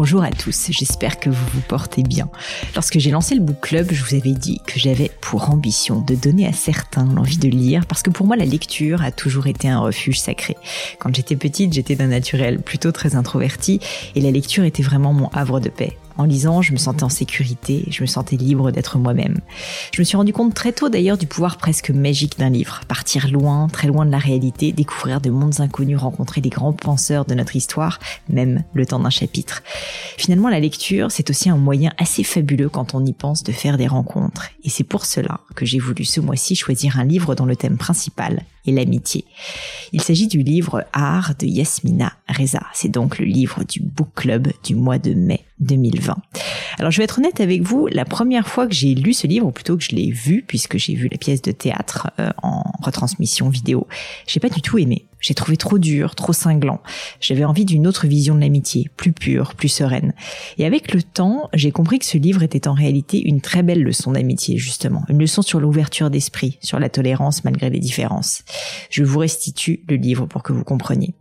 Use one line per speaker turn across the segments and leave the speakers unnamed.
Bonjour à tous, j'espère que vous vous portez bien. Lorsque j'ai lancé le Book Club, je vous avais dit que j'avais pour ambition de donner à certains l'envie de lire parce que pour moi la lecture a toujours été un refuge sacré. Quand j'étais petite, j'étais d'un naturel plutôt très introverti et la lecture était vraiment mon havre de paix. En lisant, je me sentais en sécurité, je me sentais libre d'être moi-même. Je me suis rendu compte très tôt d'ailleurs du pouvoir presque magique d'un livre. Partir loin, très loin de la réalité, découvrir de mondes inconnus, rencontrer des grands penseurs de notre histoire, même le temps d'un chapitre. Finalement, la lecture, c'est aussi un moyen assez fabuleux quand on y pense de faire des rencontres. Et c'est pour cela que j'ai voulu ce mois-ci choisir un livre dont le thème principal est l'amitié. Il s'agit du livre Art de Yasmina Reza. C'est donc le livre du Book Club du mois de mai 2020. Alors je vais être honnête avec vous, la première fois que j'ai lu ce livre, ou plutôt que je l'ai vu, puisque j'ai vu la pièce de théâtre euh, en retransmission vidéo, j'ai pas du tout aimé. J'ai trouvé trop dur, trop cinglant. J'avais envie d'une autre vision de l'amitié, plus pure, plus sereine. Et avec le temps, j'ai compris que ce livre était en réalité une très belle leçon d'amitié, justement. Une leçon sur l'ouverture d'esprit, sur la tolérance malgré les différences. Je vous restitue le livre pour que vous compreniez.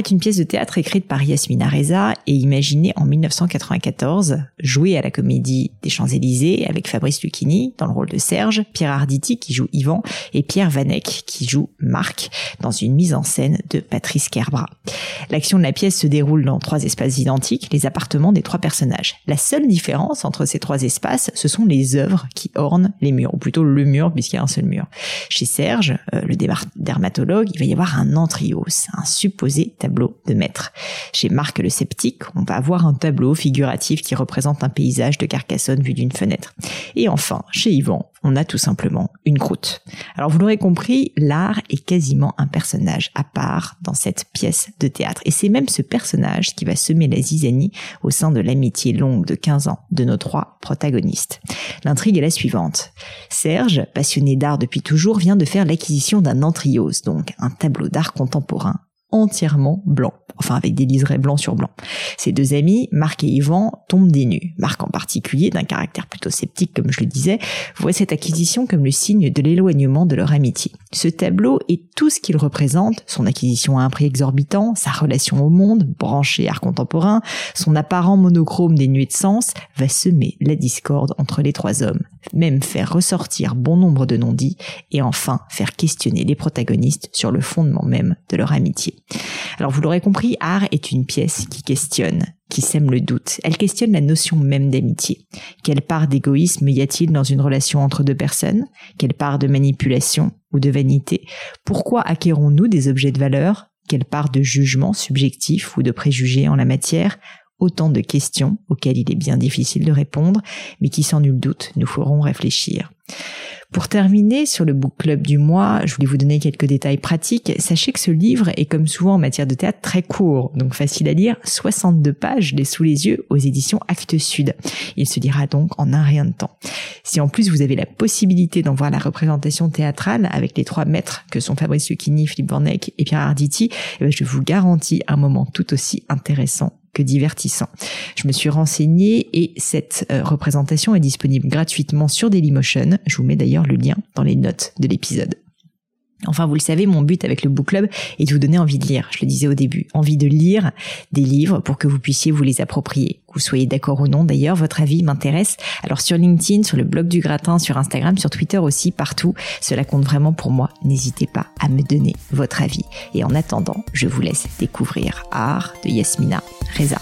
Est une pièce de théâtre écrite par Yasmina Reza et imaginée en 1994, jouée à la comédie des Champs-Élysées avec Fabrice Lucchini dans le rôle de Serge, Pierre Arditi qui joue Yvan et Pierre Vanek qui joue Marc dans une mise en scène de Patrice Kerbra. L'action de la pièce se déroule dans trois espaces identiques, les appartements des trois personnages. La seule différence entre ces trois espaces, ce sont les œuvres qui ornent les murs, ou plutôt le mur puisqu'il y a un seul mur. Chez Serge, euh, le dermatologue, il va y avoir un antrios, un supposé tableau de maître. Chez Marc le sceptique, on va avoir un tableau figuratif qui représente un paysage de Carcassonne vu d'une fenêtre. Et enfin, chez Yvan, on a tout simplement une croûte. Alors vous l'aurez compris, l'art est quasiment un personnage à part dans cette pièce de théâtre. Et c'est même ce personnage qui va semer la zizanie au sein de l'amitié longue de 15 ans de nos trois protagonistes. L'intrigue est la suivante. Serge, passionné d'art depuis toujours, vient de faire l'acquisition d'un antrios, donc un tableau d'art contemporain entièrement blanc, enfin avec des liserés blancs sur blanc. Ses deux amis, Marc et Yvan, tombent des nues. Marc en particulier, d'un caractère plutôt sceptique comme je le disais, voit cette acquisition comme le signe de l'éloignement de leur amitié. Ce tableau et tout ce qu'il représente, son acquisition à un prix exorbitant, sa relation au monde, branché art contemporain, son apparent monochrome dénué de sens, va semer la discorde entre les trois hommes, même faire ressortir bon nombre de non-dits et enfin faire questionner les protagonistes sur le fondement même de leur amitié. Alors vous l'aurez compris, Art est une pièce qui questionne, qui sème le doute. Elle questionne la notion même d'amitié. Quelle part d'égoïsme y a-t-il dans une relation entre deux personnes? Quelle part de manipulation ou de vanité? Pourquoi acquérons-nous des objets de valeur? Quelle part de jugement subjectif ou de préjugés en la matière? Autant de questions auxquelles il est bien difficile de répondre, mais qui sans nul doute nous feront réfléchir. Pour terminer sur le book club du mois, je voulais vous donner quelques détails pratiques. Sachez que ce livre est comme souvent en matière de théâtre très court, donc facile à lire, 62 pages, les sous les yeux aux éditions Actes Sud. Il se lira donc en un rien de temps. Si en plus vous avez la possibilité d'en voir la représentation théâtrale avec les trois maîtres que sont Fabrice Lucchini, Philippe Bornec et Pierre Arditi, eh ben, je vous garantis un moment tout aussi intéressant que divertissant. Je me suis renseignée et cette euh, représentation est disponible gratuitement sur Dailymotion. Je vous mets d'ailleurs le lien dans les notes de l'épisode. Enfin, vous le savez, mon but avec le book club est de vous donner envie de lire. Je le disais au début, envie de lire des livres pour que vous puissiez vous les approprier. Que vous soyez d'accord ou non, d'ailleurs, votre avis m'intéresse. Alors sur LinkedIn, sur le blog du gratin, sur Instagram, sur Twitter aussi, partout, cela compte vraiment pour moi. N'hésitez pas à me donner votre avis. Et en attendant, je vous laisse découvrir Art de Yasmina Reza.